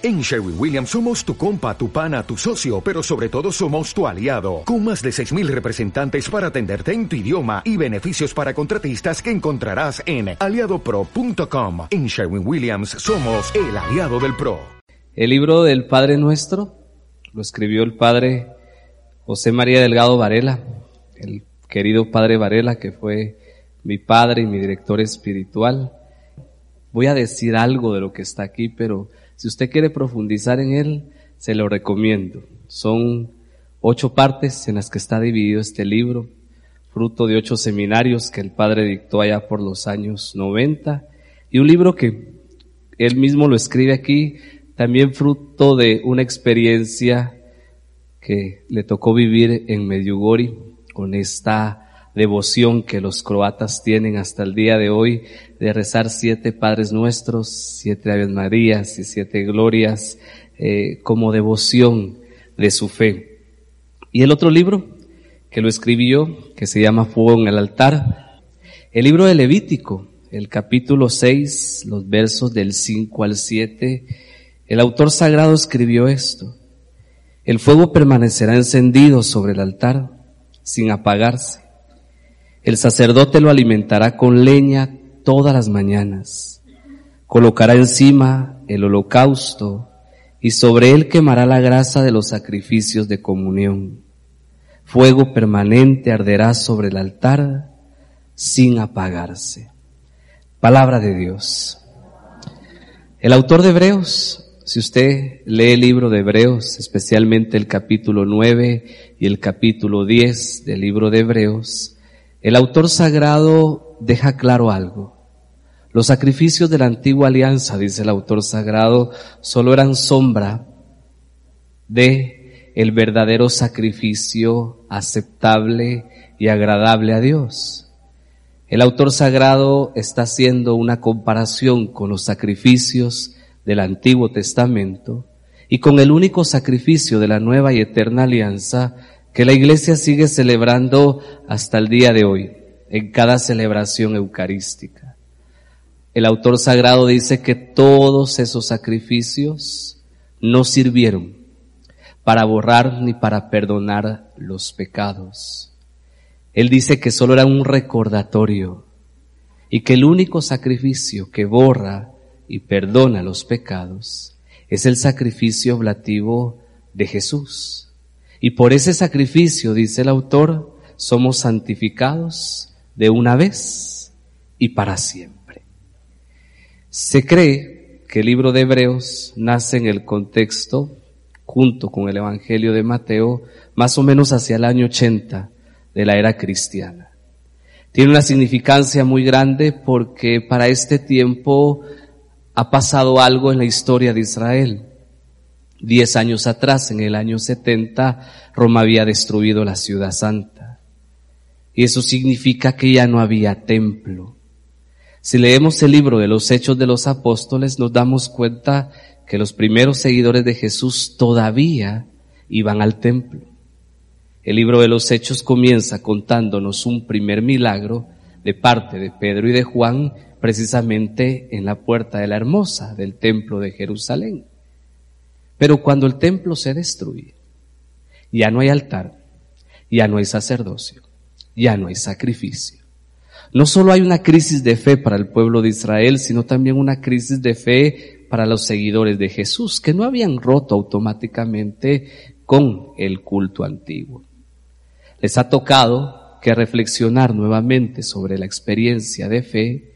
En Sherwin Williams somos tu compa, tu pana, tu socio, pero sobre todo somos tu aliado, con más de 6.000 representantes para atenderte en tu idioma y beneficios para contratistas que encontrarás en aliadopro.com. En Sherwin Williams somos el aliado del PRO. El libro del Padre Nuestro lo escribió el Padre José María Delgado Varela, el querido Padre Varela que fue mi padre y mi director espiritual. Voy a decir algo de lo que está aquí, pero si usted quiere profundizar en él, se lo recomiendo. Son ocho partes en las que está dividido este libro, fruto de ocho seminarios que el padre dictó allá por los años 90, y un libro que él mismo lo escribe aquí, también fruto de una experiencia que le tocó vivir en Medjugorje con esta devoción que los croatas tienen hasta el día de hoy de rezar siete Padres Nuestros, siete Aves Marías y siete Glorias eh, como devoción de su fe. Y el otro libro que lo escribió, que se llama Fuego en el altar, el libro de Levítico, el capítulo 6, los versos del 5 al 7, el autor sagrado escribió esto. El fuego permanecerá encendido sobre el altar sin apagarse el sacerdote lo alimentará con leña todas las mañanas. Colocará encima el holocausto y sobre él quemará la grasa de los sacrificios de comunión. Fuego permanente arderá sobre el altar sin apagarse. Palabra de Dios. El autor de Hebreos, si usted lee el libro de Hebreos, especialmente el capítulo 9 y el capítulo 10 del libro de Hebreos, el autor sagrado deja claro algo. Los sacrificios de la antigua alianza, dice el autor sagrado, solo eran sombra de el verdadero sacrificio aceptable y agradable a Dios. El autor sagrado está haciendo una comparación con los sacrificios del Antiguo Testamento y con el único sacrificio de la nueva y eterna alianza que la iglesia sigue celebrando hasta el día de hoy, en cada celebración eucarística. El autor sagrado dice que todos esos sacrificios no sirvieron para borrar ni para perdonar los pecados. Él dice que solo era un recordatorio y que el único sacrificio que borra y perdona los pecados es el sacrificio oblativo de Jesús. Y por ese sacrificio, dice el autor, somos santificados de una vez y para siempre. Se cree que el libro de Hebreos nace en el contexto, junto con el Evangelio de Mateo, más o menos hacia el año 80 de la era cristiana. Tiene una significancia muy grande porque para este tiempo ha pasado algo en la historia de Israel. Diez años atrás, en el año 70, Roma había destruido la ciudad santa. Y eso significa que ya no había templo. Si leemos el libro de los Hechos de los Apóstoles, nos damos cuenta que los primeros seguidores de Jesús todavía iban al templo. El libro de los Hechos comienza contándonos un primer milagro de parte de Pedro y de Juan, precisamente en la puerta de la hermosa del templo de Jerusalén. Pero cuando el templo se destruye, ya no hay altar, ya no hay sacerdocio, ya no hay sacrificio. No solo hay una crisis de fe para el pueblo de Israel, sino también una crisis de fe para los seguidores de Jesús, que no habían roto automáticamente con el culto antiguo. Les ha tocado que reflexionar nuevamente sobre la experiencia de fe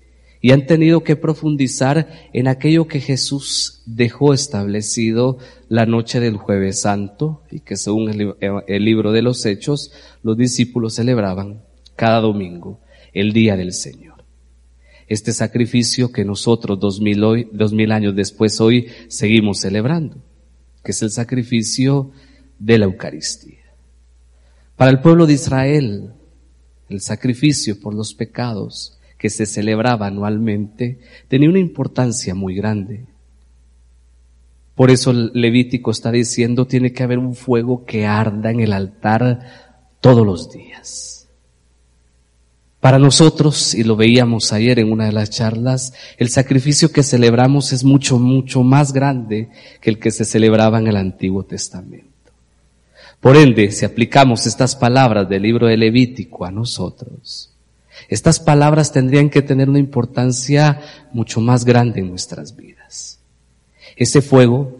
y han tenido que profundizar en aquello que Jesús dejó establecido la noche del jueves santo y que según el, libro de los hechos los discípulos celebraban cada domingo, el día del Señor. Este sacrificio que nosotros dos mil, hoy, dos mil años después hoy seguimos celebrando, que es el sacrificio de la Eucaristía. Para el pueblo de Israel, el sacrificio por los pecados que se celebraba anualmente tenía una importancia muy grande. Por eso Levítico está diciendo tiene que haber un fuego que arda en el altar todos los días. Para nosotros, y lo veíamos ayer en una de las charlas, el sacrificio que celebramos es mucho, mucho más grande que el que se celebraba en el Antiguo Testamento. Por ende, si aplicamos estas palabras del libro de Levítico a nosotros, estas palabras tendrían que tener una importancia mucho más grande en nuestras vidas. Ese fuego,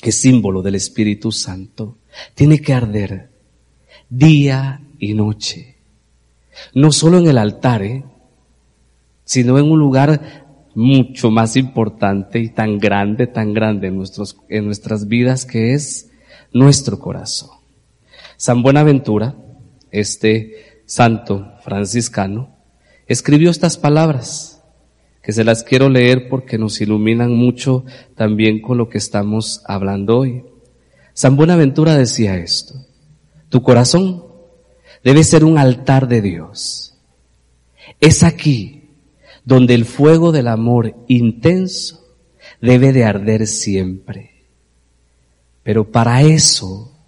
que es símbolo del Espíritu Santo, tiene que arder día y noche no solo en el altar, ¿eh? sino en un lugar mucho más importante y tan grande, tan grande en, nuestros, en nuestras vidas que es nuestro corazón. San Buenaventura, este santo franciscano, escribió estas palabras que se las quiero leer porque nos iluminan mucho también con lo que estamos hablando hoy. San Buenaventura decía esto, tu corazón debe ser un altar de Dios. Es aquí donde el fuego del amor intenso debe de arder siempre. Pero para eso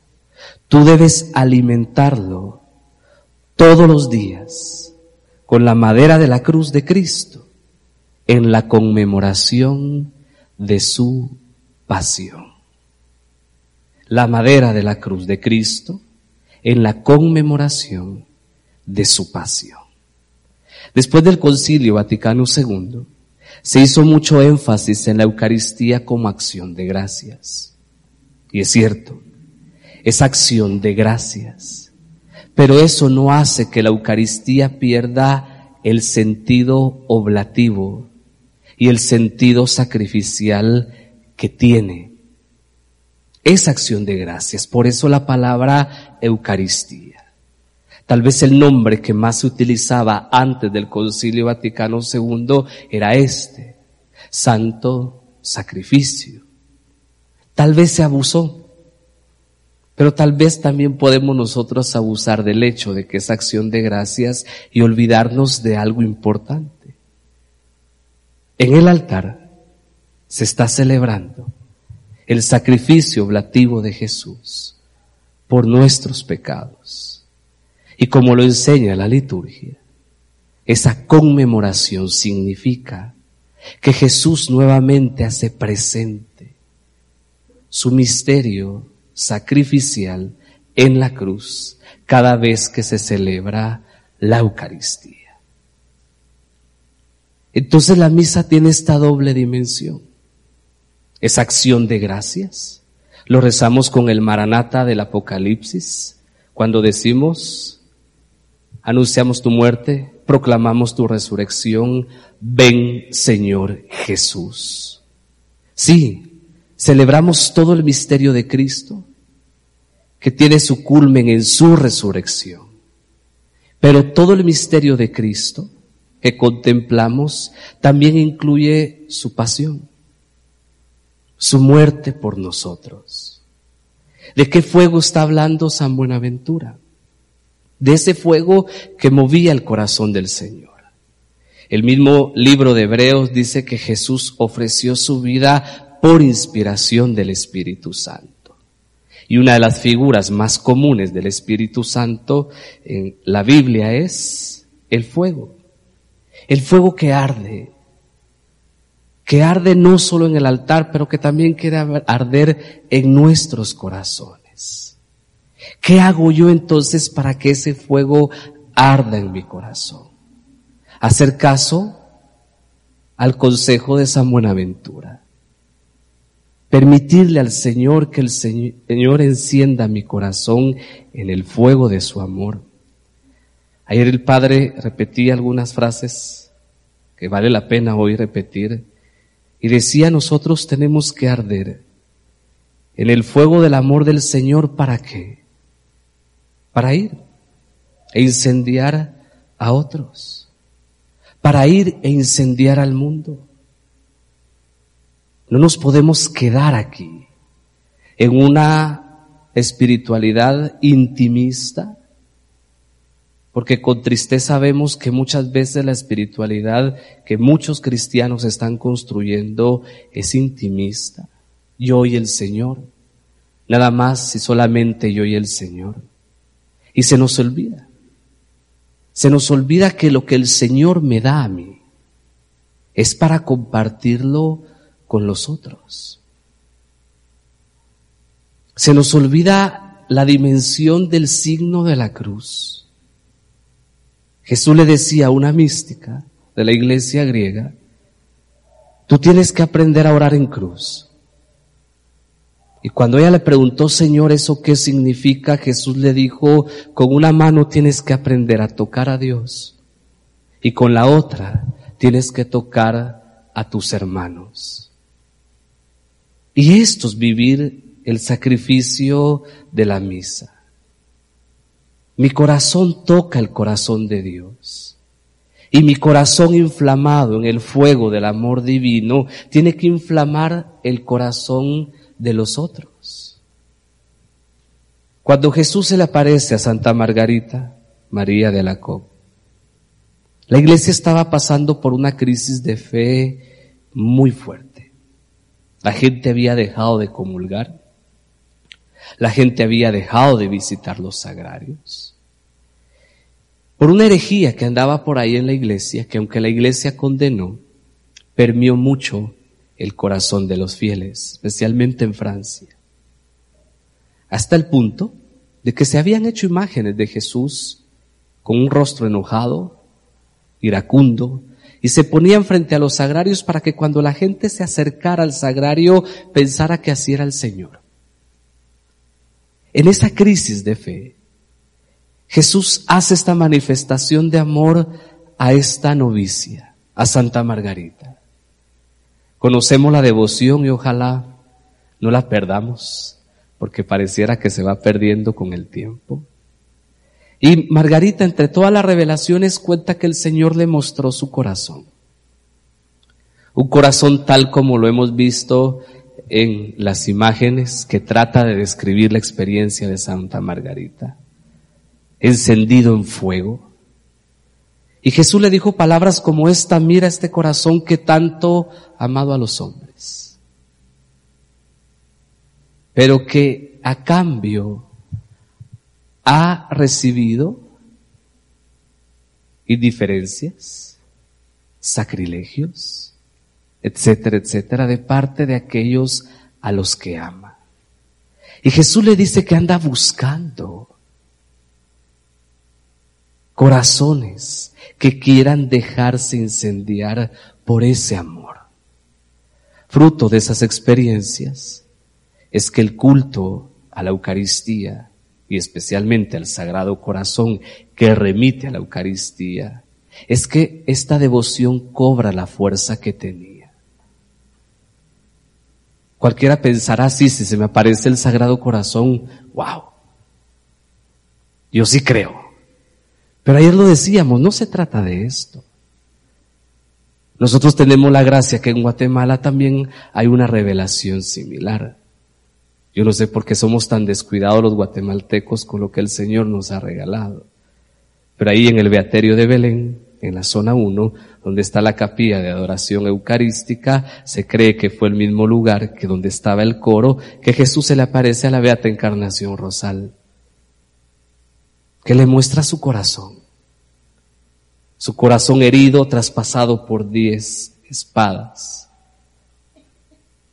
tú debes alimentarlo todos los días con la madera de la cruz de Cristo en la conmemoración de su pasión. La madera de la cruz de Cristo en la conmemoración de su pasión. Después del Concilio Vaticano II, se hizo mucho énfasis en la Eucaristía como acción de gracias. Y es cierto, es acción de gracias. Pero eso no hace que la Eucaristía pierda el sentido oblativo y el sentido sacrificial que tiene es acción de gracias. Por eso la palabra Eucaristía. Tal vez el nombre que más se utilizaba antes del Concilio Vaticano II era este, Santo Sacrificio. Tal vez se abusó, pero tal vez también podemos nosotros abusar del hecho de que es acción de gracias y olvidarnos de algo importante. En el altar se está celebrando el sacrificio oblativo de Jesús por nuestros pecados. Y como lo enseña la liturgia, esa conmemoración significa que Jesús nuevamente hace presente su misterio sacrificial en la cruz cada vez que se celebra la Eucaristía. Entonces la misa tiene esta doble dimensión es acción de gracias. Lo rezamos con el maranata del Apocalipsis, cuando decimos, anunciamos tu muerte, proclamamos tu resurrección, ven Señor Jesús. Sí, celebramos todo el misterio de Cristo, que tiene su culmen en su resurrección. Pero todo el misterio de Cristo que contemplamos también incluye su pasión su muerte por nosotros. ¿De qué fuego está hablando San Buenaventura? De ese fuego que movía el corazón del Señor. El mismo libro de Hebreos dice que Jesús ofreció su vida por inspiración del Espíritu Santo. Y una de las figuras más comunes del Espíritu Santo en la Biblia es el fuego. El fuego que arde, que arde no solo en el altar, pero que también quiere arder en nuestros corazones. ¿Qué hago yo entonces para que ese fuego arda en mi corazón? Hacer caso al consejo de San Buenaventura. Permitirle al Señor que el Señor encienda mi corazón en el fuego de su amor. Ayer el Padre repetía algunas frases que vale la pena hoy repetir y decía, nosotros tenemos que arder en el fuego del amor del Señor. ¿Para qué? Para ir e incendiar a otros. Para ir e incendiar al mundo. No nos podemos quedar aquí en una espiritualidad intimista porque con tristeza vemos que muchas veces la espiritualidad que muchos cristianos están construyendo es intimista. Yo y el Señor. Nada más y solamente yo y el Señor. Y se nos olvida Se nos olvida que lo que el Señor me da a mí es para compartirlo con los otros. Se nos olvida la dimensión del signo de la cruz. Jesús le decía a una mística de la iglesia griega, tú tienes que aprender a orar en cruz. Y cuando ella le preguntó, Señor, ¿eso qué significa? Jesús le dijo, con una mano tienes que aprender a tocar a Dios y con la otra tienes que tocar a tus hermanos. Y esto es vivir el sacrificio de la misa. Mi corazón toca el corazón de Dios. Y mi corazón inflamado en el fuego del amor divino tiene que inflamar el corazón de los otros. Cuando Jesús se le aparece a Santa Margarita, María de la Copa, la iglesia estaba pasando por una crisis de fe muy fuerte. La gente había dejado de comulgar. La gente había dejado de visitar los sagrarios. Por una herejía que andaba por ahí en la iglesia, que aunque la iglesia condenó, permió mucho el corazón de los fieles, especialmente en Francia. Hasta el punto de que se habían hecho imágenes de Jesús con un rostro enojado, iracundo, y se ponían frente a los sagrarios para que cuando la gente se acercara al sagrario pensara que así era el Señor. En esa crisis de fe, Jesús hace esta manifestación de amor a esta novicia, a Santa Margarita. Conocemos la devoción y ojalá no la perdamos, porque pareciera que se va perdiendo con el tiempo. Y Margarita, entre todas las revelaciones, cuenta que el Señor le mostró su corazón. Un corazón tal como lo hemos visto en las imágenes que trata de describir la experiencia de Santa Margarita. Encendido en fuego, y Jesús le dijo palabras como esta, mira este corazón que tanto ha amado a los hombres, pero que a cambio ha recibido indiferencias, sacrilegios, etcétera, etcétera, de parte de aquellos a los que ama. Y Jesús le dice que anda buscando corazones que quieran dejarse incendiar por ese amor. Fruto de esas experiencias es que el culto a la Eucaristía y especialmente al Sagrado Corazón que remite a la Eucaristía, es que esta devoción cobra la fuerza que tenía. Cualquiera pensará así, si se me aparece el Sagrado Corazón, wow, yo sí creo. Pero ayer lo decíamos, no se trata de esto. Nosotros tenemos la gracia que en Guatemala también hay una revelación similar. Yo no sé por qué somos tan descuidados los guatemaltecos con lo que el Señor nos ha regalado. Pero ahí en el Beaterio de Belén, en la zona 1, donde está la capilla de adoración eucarística, se cree que fue el mismo lugar que donde estaba el coro, que Jesús se le aparece a la Beata Encarnación Rosal que le muestra su corazón, su corazón herido, traspasado por diez espadas.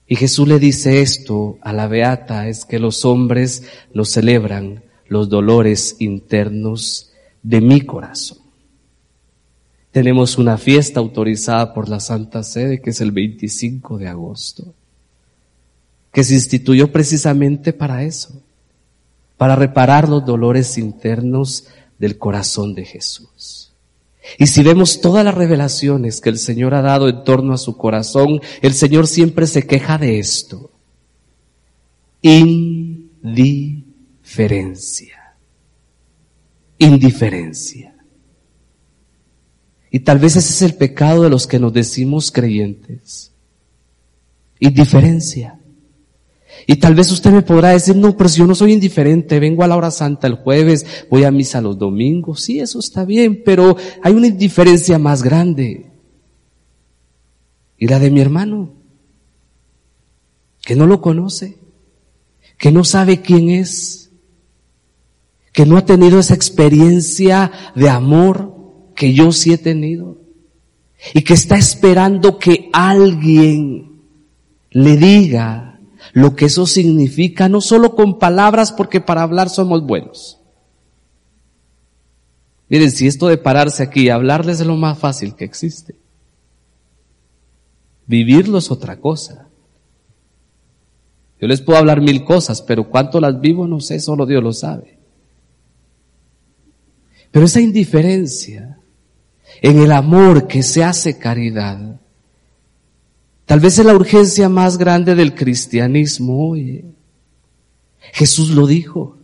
Y Jesús le dice esto a la beata, es que los hombres no celebran los dolores internos de mi corazón. Tenemos una fiesta autorizada por la Santa Sede, que es el 25 de agosto, que se instituyó precisamente para eso para reparar los dolores internos del corazón de Jesús. Y si vemos todas las revelaciones que el Señor ha dado en torno a su corazón, el Señor siempre se queja de esto. Indiferencia. Indiferencia. Y tal vez ese es el pecado de los que nos decimos creyentes. Indiferencia. Y tal vez usted me podrá decir, no, pero si yo no soy indiferente, vengo a la hora santa el jueves, voy a misa los domingos, sí, eso está bien, pero hay una indiferencia más grande. Y la de mi hermano, que no lo conoce, que no sabe quién es, que no ha tenido esa experiencia de amor que yo sí he tenido y que está esperando que alguien le diga lo que eso significa, no solo con palabras, porque para hablar somos buenos. Miren, si esto de pararse aquí y hablarles es lo más fácil que existe. Vivirlo es otra cosa. Yo les puedo hablar mil cosas, pero cuánto las vivo no sé, solo Dios lo sabe. Pero esa indiferencia en el amor que se hace caridad, tal vez es la urgencia más grande del cristianismo hoy. Jesús lo dijo.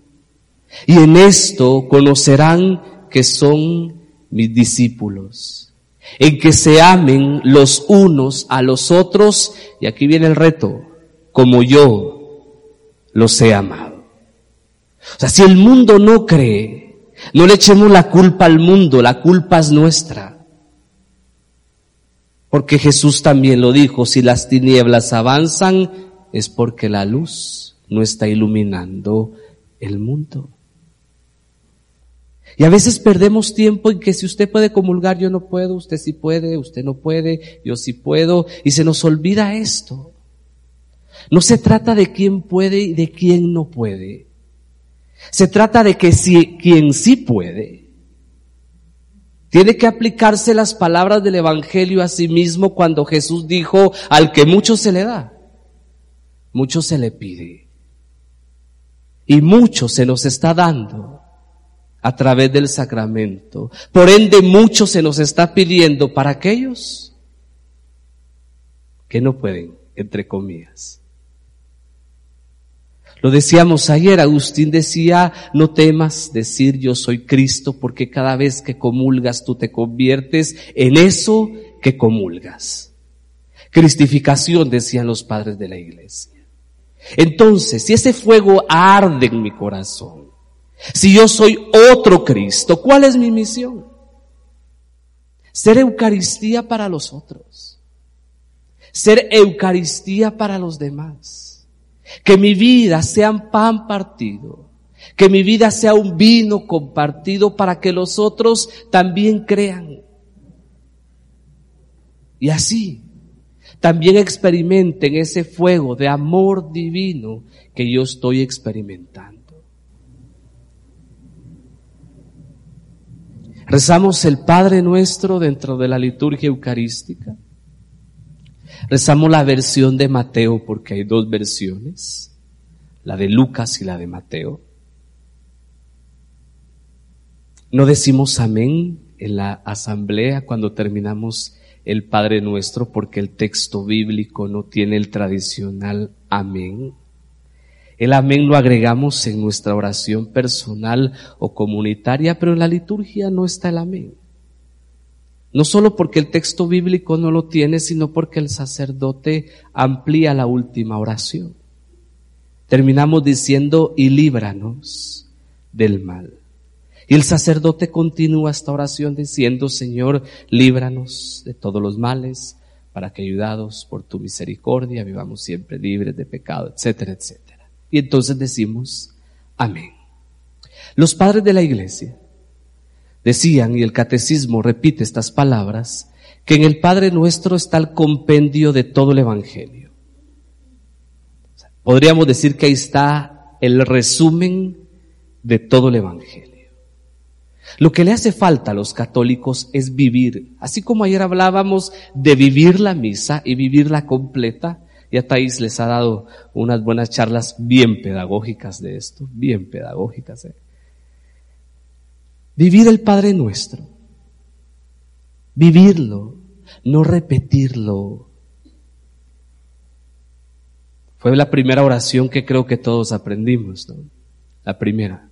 Y en esto conocerán que son mis discípulos, en que se amen los unos a los otros, y aquí viene el reto, como yo los he amado. O sea, si el mundo no cree, no le echemos la culpa al mundo, la culpa es nuestra. Porque Jesús también lo dijo, si las tinieblas avanzan es porque la luz no está iluminando el mundo. Y a veces perdemos tiempo en que si usted puede comulgar, yo no puedo, usted sí puede, usted no puede, yo sí puedo, y se nos olvida esto. No se trata de quién puede y de quién no puede. Se trata de que si quien sí puede, tiene que aplicarse las palabras del Evangelio a sí mismo cuando Jesús dijo, al que mucho se le da, mucho se le pide. Y mucho se nos está dando a través del sacramento. Por ende, mucho se nos está pidiendo para aquellos que no pueden, entre comillas. Lo decíamos ayer, Agustín decía, no temas decir yo soy Cristo porque cada vez que comulgas tú te conviertes en eso que comulgas. Cristificación, decían los padres de la iglesia. Entonces, si ese fuego arde en mi corazón, si yo soy otro Cristo, ¿cuál es mi misión? Ser Eucaristía para los otros. Ser Eucaristía para los demás que mi vida sea un pan partido. Que mi vida sea un vino compartido para que los otros también crean. Y así también experimenten ese fuego de amor divino que yo estoy experimentando. Rezamos el Padre nuestro dentro de la liturgia eucarística. Rezamos la versión de Mateo porque hay dos versiones, la de Lucas y la de Mateo. No decimos amén en la asamblea cuando terminamos el Padre Nuestro porque el texto bíblico no tiene el tradicional amén. El amén lo agregamos en nuestra oración personal o comunitaria, pero en la liturgia no está el amén. No solo porque el texto bíblico no lo tiene, sino porque el sacerdote amplía la última oración. Terminamos diciendo, y líbranos del mal. Y el sacerdote continúa esta oración diciendo, Señor, líbranos de todos los males, para que ayudados por tu misericordia vivamos siempre libres de pecado, etcétera, etcétera. Y entonces decimos, amén. Los padres de la iglesia Decían, y el catecismo repite estas palabras, que en el Padre nuestro está el compendio de todo el Evangelio. Podríamos decir que ahí está el resumen de todo el Evangelio. Lo que le hace falta a los católicos es vivir, así como ayer hablábamos de vivir la misa y vivirla completa, y a Thais les ha dado unas buenas charlas bien pedagógicas de esto, bien pedagógicas. ¿eh? Vivir el Padre nuestro. Vivirlo, no repetirlo. Fue la primera oración que creo que todos aprendimos, ¿no? La primera.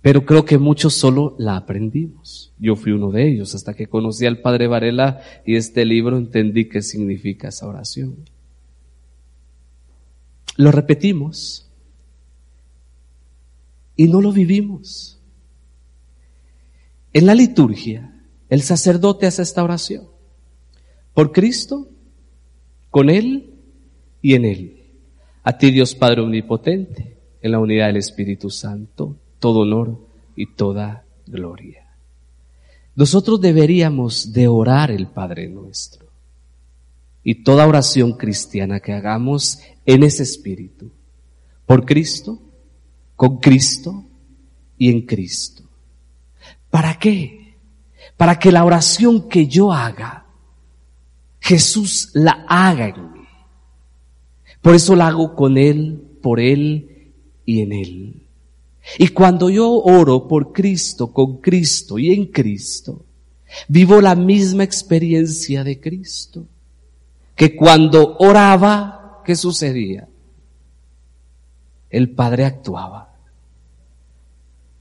Pero creo que muchos solo la aprendimos. Yo fui uno de ellos hasta que conocí al Padre Varela y este libro entendí qué significa esa oración. Lo repetimos y no lo vivimos. En la liturgia, el sacerdote hace esta oración. Por Cristo, con Él y en Él. A ti Dios Padre Omnipotente, en la unidad del Espíritu Santo, todo honor y toda gloria. Nosotros deberíamos de orar el Padre nuestro. Y toda oración cristiana que hagamos en ese espíritu, por Cristo, con Cristo y en Cristo. ¿Para qué? Para que la oración que yo haga, Jesús la haga en mí. Por eso la hago con Él, por Él y en Él. Y cuando yo oro por Cristo, con Cristo y en Cristo, vivo la misma experiencia de Cristo. Que cuando oraba, ¿qué sucedía? El Padre actuaba.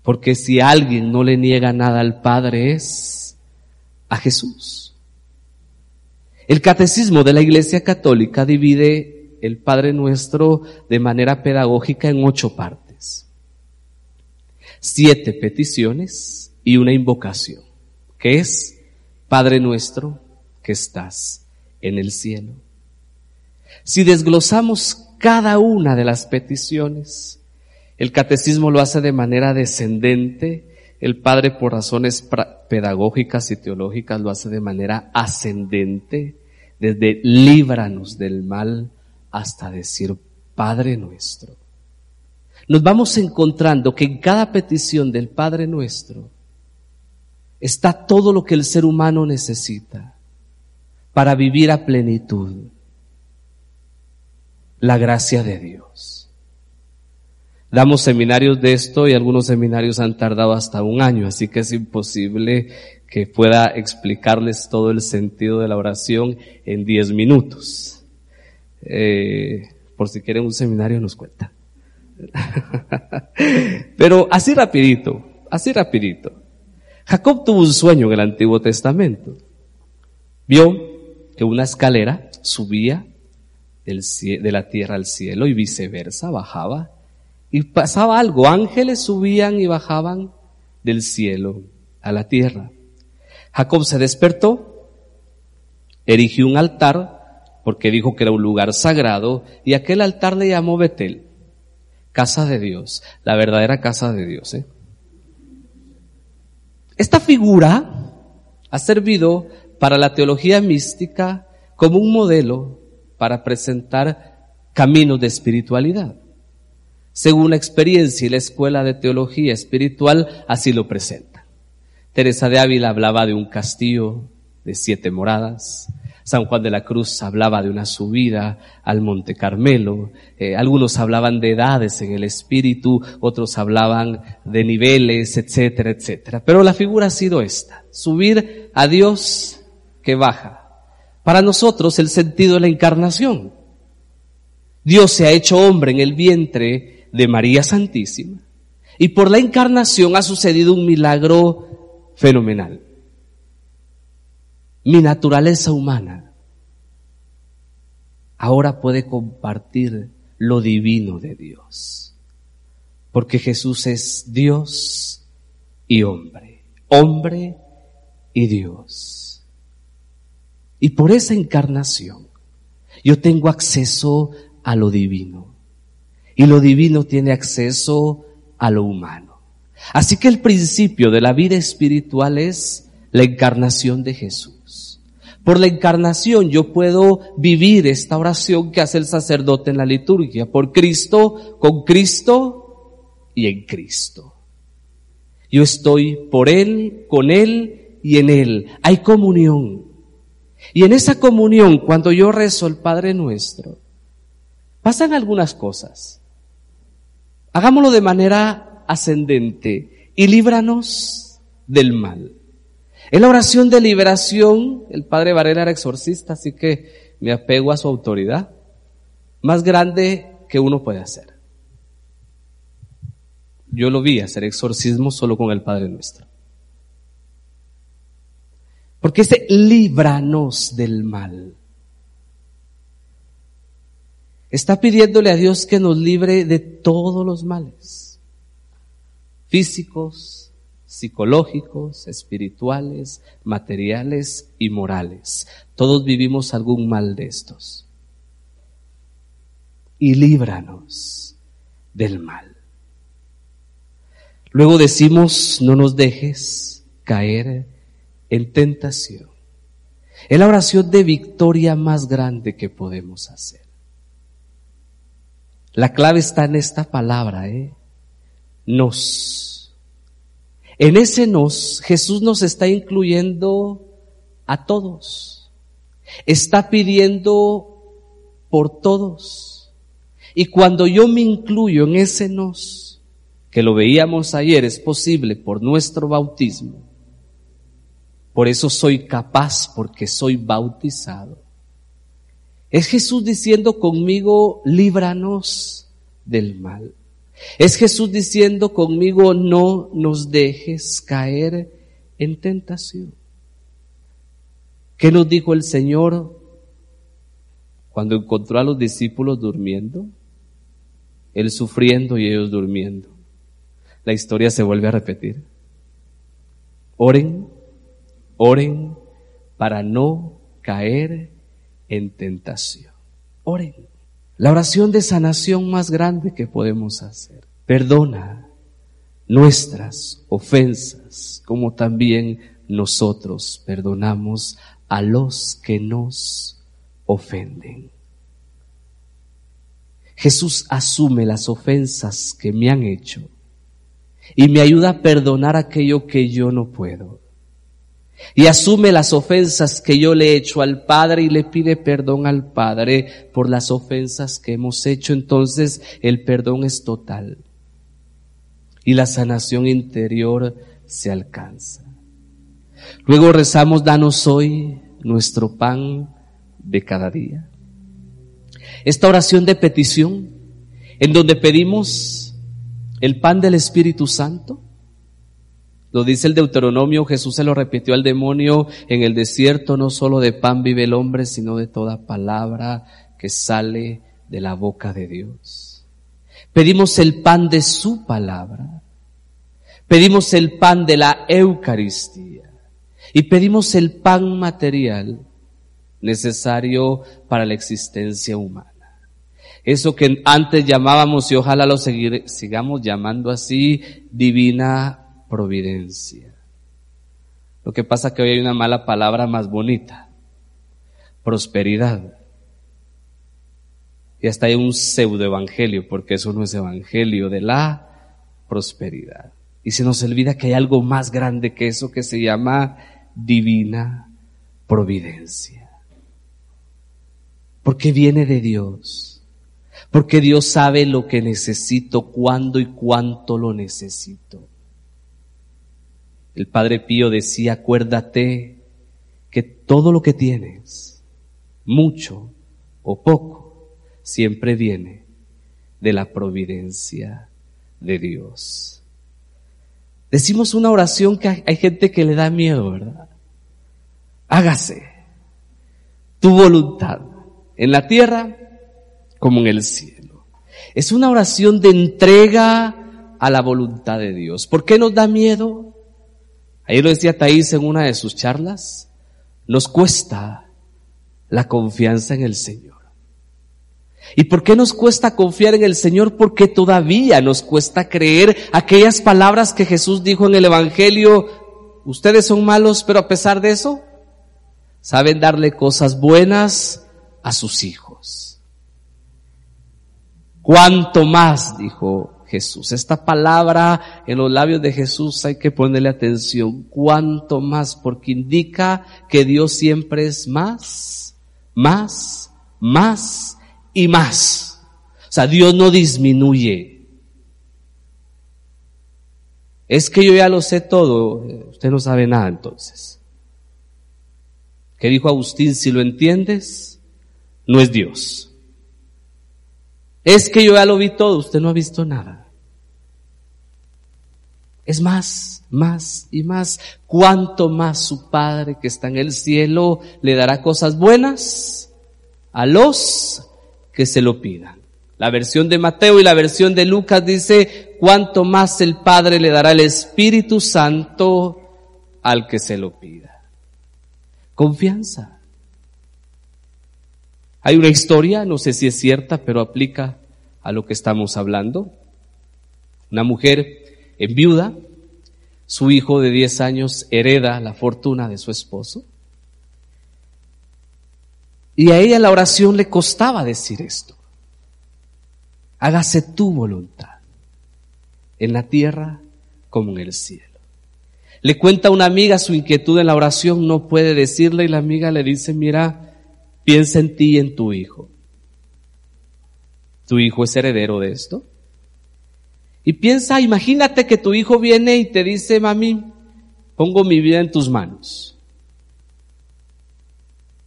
Porque si alguien no le niega nada al Padre es a Jesús. El catecismo de la Iglesia Católica divide el Padre Nuestro de manera pedagógica en ocho partes. Siete peticiones y una invocación, que es Padre Nuestro que estás en el cielo. Si desglosamos cada una de las peticiones, el catecismo lo hace de manera descendente, el Padre por razones pedagógicas y teológicas lo hace de manera ascendente, desde líbranos del mal hasta decir Padre nuestro. Nos vamos encontrando que en cada petición del Padre nuestro está todo lo que el ser humano necesita para vivir a plenitud la gracia de Dios. Damos seminarios de esto y algunos seminarios han tardado hasta un año, así que es imposible que pueda explicarles todo el sentido de la oración en diez minutos. Eh, por si quieren un seminario nos cuenta. Pero así rapidito, así rapidito. Jacob tuvo un sueño en el Antiguo Testamento. Vio que una escalera subía de la tierra al cielo y viceversa, bajaba y pasaba algo, ángeles subían y bajaban del cielo a la tierra. Jacob se despertó, erigió un altar, porque dijo que era un lugar sagrado, y aquel altar le llamó Betel, casa de Dios, la verdadera casa de Dios. ¿eh? Esta figura ha servido para la teología mística como un modelo para presentar caminos de espiritualidad según la experiencia y la escuela de teología espiritual así lo presenta. Teresa de Ávila hablaba de un castillo de siete moradas. San Juan de la Cruz hablaba de una subida al Monte Carmelo. Eh, algunos hablaban de edades en el espíritu, otros hablaban de niveles, etcétera, etcétera. Pero la figura ha sido esta. Subir a Dios que baja. Para nosotros el sentido de la encarnación. Dios se ha hecho hombre en el vientre de María Santísima. Y por la encarnación ha sucedido un milagro fenomenal. Mi naturaleza humana ahora puede compartir lo divino de Dios. Porque Jesús es Dios y hombre. Hombre y Dios. Y por esa encarnación yo tengo acceso a lo divino. Y lo divino tiene acceso a lo humano. Así que el principio de la vida espiritual es la encarnación de Jesús. Por la encarnación yo puedo vivir esta oración que hace el sacerdote en la liturgia. Por Cristo, con Cristo y en Cristo. Yo estoy por Él, con Él y en Él. Hay comunión. Y en esa comunión, cuando yo rezo el Padre nuestro, pasan algunas cosas. Hagámoslo de manera ascendente y líbranos del mal. En la oración de liberación, el padre Varela era exorcista, así que me apego a su autoridad, más grande que uno puede hacer. Yo lo vi hacer exorcismo solo con el Padre Nuestro. Porque ese líbranos del mal está pidiéndole a Dios que nos libre de todos los males, físicos, psicológicos, espirituales, materiales y morales. Todos vivimos algún mal de estos. Y líbranos del mal. Luego decimos, no nos dejes caer en tentación. Es la oración de victoria más grande que podemos hacer. La clave está en esta palabra, ¿eh? Nos. En ese nos, Jesús nos está incluyendo a todos. Está pidiendo por todos. Y cuando yo me incluyo en ese nos, que lo veíamos ayer, es posible por nuestro bautismo, por eso soy capaz, porque soy bautizado. Es Jesús diciendo conmigo, líbranos del mal. Es Jesús diciendo conmigo, no nos dejes caer en tentación. ¿Qué nos dijo el Señor cuando encontró a los discípulos durmiendo? Él sufriendo y ellos durmiendo. La historia se vuelve a repetir. Oren Oren para no caer en tentación. Oren. La oración de sanación más grande que podemos hacer. Perdona nuestras ofensas, como también nosotros perdonamos a los que nos ofenden. Jesús asume las ofensas que me han hecho y me ayuda a perdonar aquello que yo no puedo y asume las ofensas que yo le he hecho al Padre y le pide perdón al Padre por las ofensas que hemos hecho. Entonces el perdón es total y la sanación interior se alcanza. Luego rezamos, danos hoy nuestro pan de cada día. Esta oración de petición, en donde pedimos el pan del Espíritu Santo, lo dice el Deuteronomio, Jesús se lo repitió al demonio en el desierto, no solo de pan vive el hombre, sino de toda palabra que sale de la boca de Dios. Pedimos el pan de su palabra. Pedimos el pan de la Eucaristía. Y pedimos el pan material necesario para la existencia humana. Eso que antes llamábamos, y ojalá lo sigamos llamando así, divina providencia. Lo que pasa que hoy hay una mala palabra más bonita, prosperidad. Y hasta hay un pseudo evangelio, porque eso no es evangelio de la prosperidad. Y se nos olvida que hay algo más grande que eso que se llama divina providencia. Porque viene de Dios. Porque Dios sabe lo que necesito, cuándo y cuánto lo necesito. El Padre Pío decía, acuérdate que todo lo que tienes, mucho o poco, siempre viene de la providencia de Dios. Decimos una oración que hay gente que le da miedo, ¿verdad? Hágase tu voluntad en la tierra como en el cielo. Es una oración de entrega a la voluntad de Dios. ¿Por qué nos da miedo? Ahí lo decía Thais en una de sus charlas, nos cuesta la confianza en el Señor. ¿Y por qué nos cuesta confiar en el Señor? Porque todavía nos cuesta creer aquellas palabras que Jesús dijo en el Evangelio, ustedes son malos, pero a pesar de eso, saben darle cosas buenas a sus hijos. ¿Cuánto más, dijo Jesús. Esta palabra en los labios de Jesús hay que ponerle atención. Cuanto más, porque indica que Dios siempre es más, más, más y más. O sea, Dios no disminuye. Es que yo ya lo sé todo. Usted no sabe nada entonces. ¿Qué dijo Agustín? Si lo entiendes, no es Dios. Es que yo ya lo vi todo, usted no ha visto nada. Es más, más y más. ¿Cuánto más su Padre que está en el cielo le dará cosas buenas a los que se lo pidan? La versión de Mateo y la versión de Lucas dice, cuánto más el Padre le dará el Espíritu Santo al que se lo pida. Confianza. Hay una historia, no sé si es cierta, pero aplica a lo que estamos hablando Una mujer en viuda, su hijo de 10 años hereda la fortuna de su esposo. Y a ella la oración le costaba decir esto. Hágase tu voluntad, en la tierra como en el cielo. Le cuenta a una amiga su inquietud en la oración, no puede decirle y la amiga le dice, mira, piensa en ti y en tu hijo. ¿Tu hijo es heredero de esto? Y piensa, imagínate que tu hijo viene y te dice, mami, pongo mi vida en tus manos.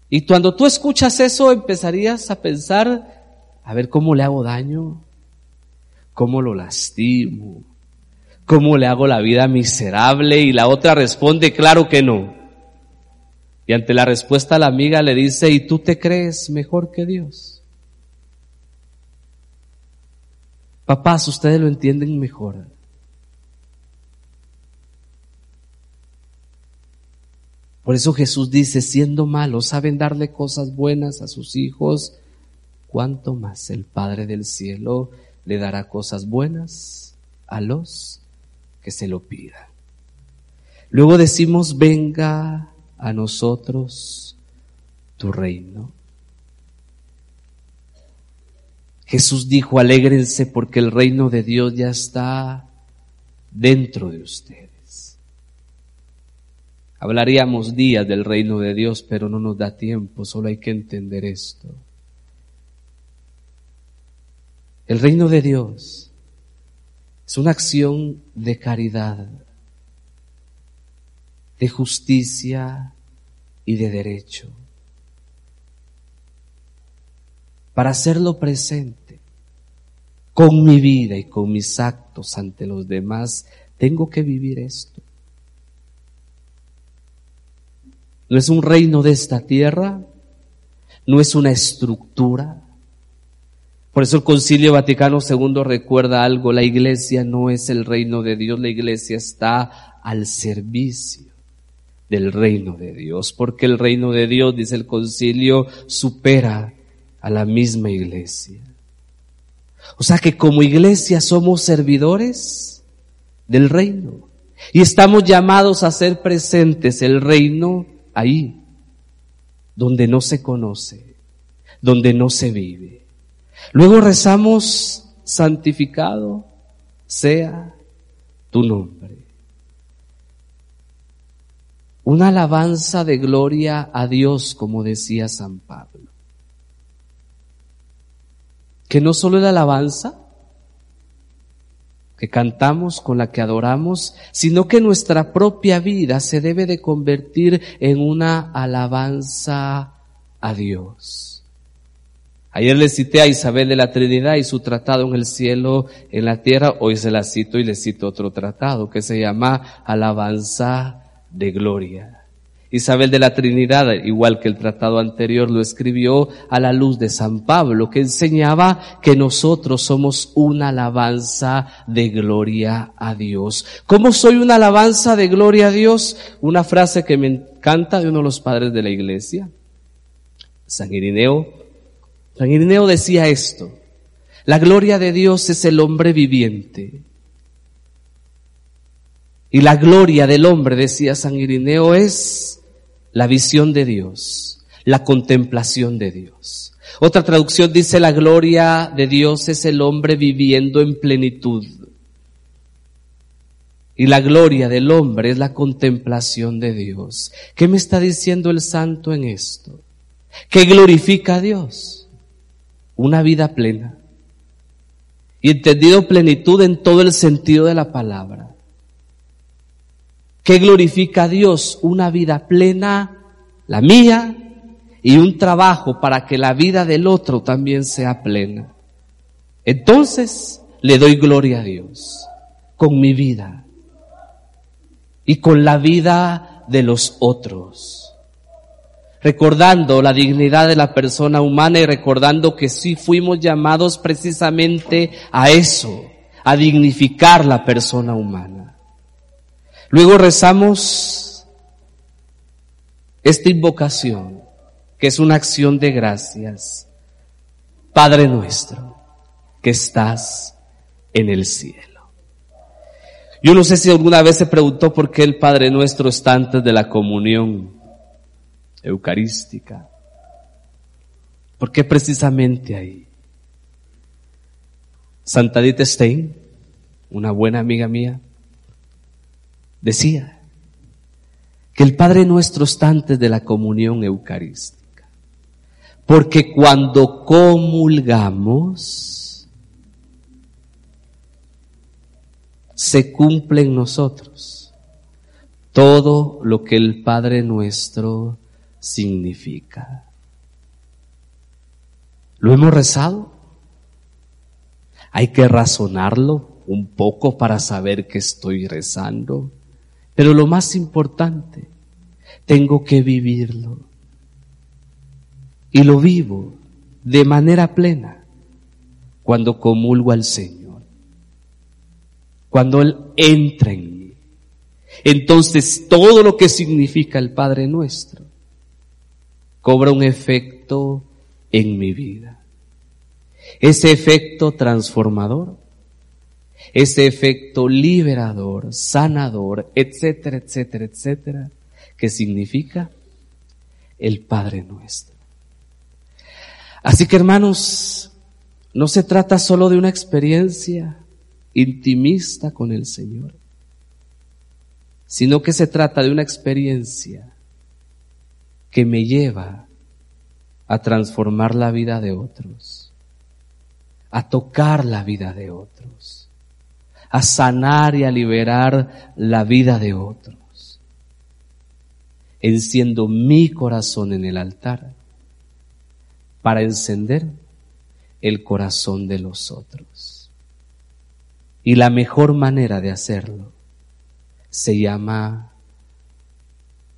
Y cuando tú escuchas eso empezarías a pensar, a ver cómo le hago daño, cómo lo lastimo, cómo le hago la vida miserable. Y la otra responde, claro que no. Y ante la respuesta la amiga le dice, ¿y tú te crees mejor que Dios? Papás, ustedes lo entienden mejor. Por eso Jesús dice, siendo malos, saben darle cosas buenas a sus hijos, ¿cuánto más el Padre del cielo le dará cosas buenas a los que se lo pidan? Luego decimos, venga a nosotros tu reino. Jesús dijo, alégrense porque el reino de Dios ya está dentro de ustedes. Hablaríamos días del reino de Dios, pero no nos da tiempo, solo hay que entender esto. El reino de Dios es una acción de caridad, de justicia y de derecho. Para hacerlo presente con mi vida y con mis actos ante los demás, tengo que vivir esto. No es un reino de esta tierra, no es una estructura. Por eso el Concilio Vaticano II recuerda algo, la iglesia no es el reino de Dios, la iglesia está al servicio del reino de Dios, porque el reino de Dios, dice el concilio, supera a la misma iglesia. O sea que como iglesia somos servidores del reino y estamos llamados a ser presentes el reino ahí, donde no se conoce, donde no se vive. Luego rezamos, santificado sea tu nombre. Una alabanza de gloria a Dios, como decía San Pablo que no solo la alabanza que cantamos, con la que adoramos, sino que nuestra propia vida se debe de convertir en una alabanza a Dios. Ayer le cité a Isabel de la Trinidad y su tratado en el cielo, en la tierra, hoy se la cito y le cito otro tratado que se llama Alabanza de Gloria. Isabel de la Trinidad, igual que el tratado anterior, lo escribió a la luz de San Pablo, que enseñaba que nosotros somos una alabanza de gloria a Dios. ¿Cómo soy una alabanza de gloria a Dios? Una frase que me encanta de uno de los padres de la iglesia, San Irineo. San Irineo decía esto, la gloria de Dios es el hombre viviente. Y la gloria del hombre, decía San Irineo, es la visión de Dios, la contemplación de Dios. Otra traducción dice la gloria de Dios es el hombre viviendo en plenitud. Y la gloria del hombre es la contemplación de Dios. ¿Qué me está diciendo el santo en esto? ¿Qué glorifica a Dios? Una vida plena. Y entendido plenitud en todo el sentido de la palabra. ¿Qué glorifica a Dios? Una vida plena, la mía, y un trabajo para que la vida del otro también sea plena. Entonces le doy gloria a Dios con mi vida y con la vida de los otros. Recordando la dignidad de la persona humana y recordando que sí fuimos llamados precisamente a eso, a dignificar la persona humana. Luego rezamos esta invocación, que es una acción de gracias. Padre nuestro, que estás en el cielo. Yo no sé si alguna vez se preguntó por qué el Padre Nuestro está antes de la comunión eucarística. ¿Por qué precisamente ahí? Santa Dita Stein, una buena amiga mía, decía que el Padre Nuestro está antes de la comunión eucarística. Porque cuando comulgamos, se cumple en nosotros todo lo que el Padre Nuestro significa. ¿Lo hemos rezado? Hay que razonarlo un poco para saber que estoy rezando. Pero lo más importante, tengo que vivirlo. Y lo vivo de manera plena cuando comulgo al Señor. Cuando Él entra en mí. Entonces todo lo que significa el Padre nuestro cobra un efecto en mi vida. Ese efecto transformador, ese efecto liberador, sanador, etcétera, etcétera, etcétera, que significa el Padre nuestro. Así que hermanos, no se trata solo de una experiencia intimista con el Señor, sino que se trata de una experiencia que me lleva a transformar la vida de otros, a tocar la vida de otros, a sanar y a liberar la vida de otros. Enciendo mi corazón en el altar para encender el corazón de los otros. Y la mejor manera de hacerlo se llama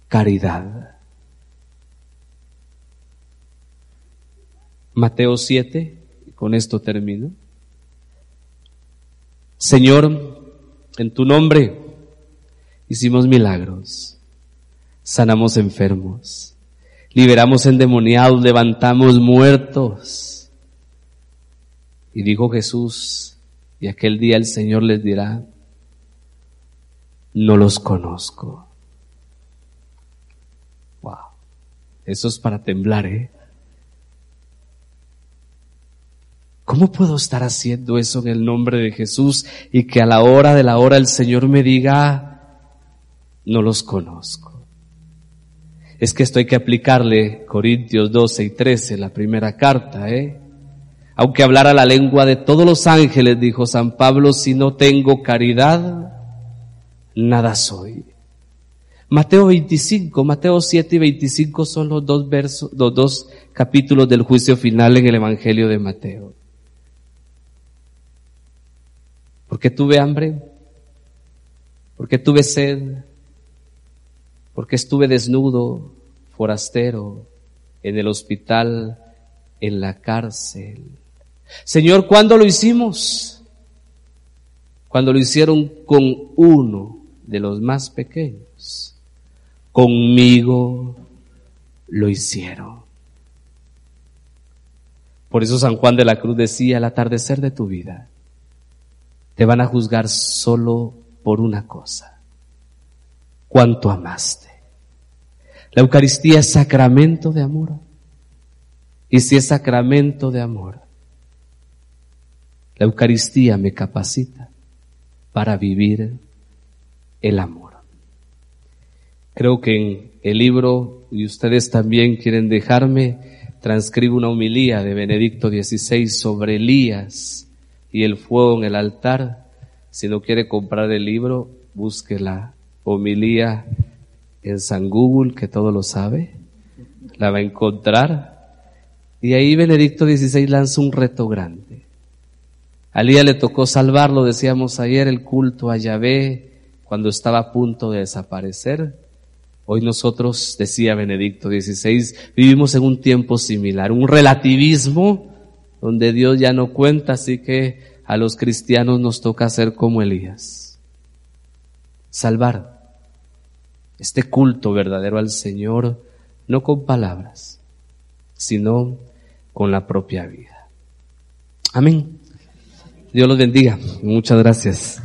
caridad. Mateo 7, con esto termino. Señor, en tu nombre hicimos milagros, sanamos enfermos, liberamos endemoniados, levantamos muertos. Y dijo Jesús, y aquel día el Señor les dirá, no los conozco. Wow, eso es para temblar, ¿eh? ¿Cómo puedo estar haciendo eso en el nombre de Jesús y que a la hora de la hora el Señor me diga, no los conozco? Es que esto hay que aplicarle Corintios 12 y 13, la primera carta, ¿eh? Aunque hablara la lengua de todos los ángeles, dijo San Pablo, si no tengo caridad, nada soy. Mateo 25, Mateo 7 y 25 son los dos versos, los dos capítulos del juicio final en el Evangelio de Mateo. Porque tuve hambre, porque tuve sed, porque estuve desnudo, forastero, en el hospital, en la cárcel. Señor, ¿cuándo lo hicimos? Cuando lo hicieron con uno de los más pequeños. Conmigo lo hicieron. Por eso San Juan de la Cruz decía, al atardecer de tu vida, te van a juzgar solo por una cosa. ¿Cuánto amaste? La Eucaristía es sacramento de amor. Y si es sacramento de amor, la Eucaristía me capacita para vivir el amor. Creo que en el libro, y ustedes también quieren dejarme, transcribo una homilía de Benedicto XVI sobre Elías y el fuego en el altar. Si no quiere comprar el libro, busque la homilía en San Google, que todo lo sabe. La va a encontrar. Y ahí Benedicto XVI lanza un reto grande. A Lía le tocó salvarlo, decíamos ayer, el culto a Yahvé cuando estaba a punto de desaparecer. Hoy nosotros, decía Benedicto XVI, vivimos en un tiempo similar, un relativismo donde Dios ya no cuenta, así que a los cristianos nos toca hacer como Elías. Salvar este culto verdadero al Señor, no con palabras, sino con la propia vida. Amén. Dios los bendiga. Muchas gracias.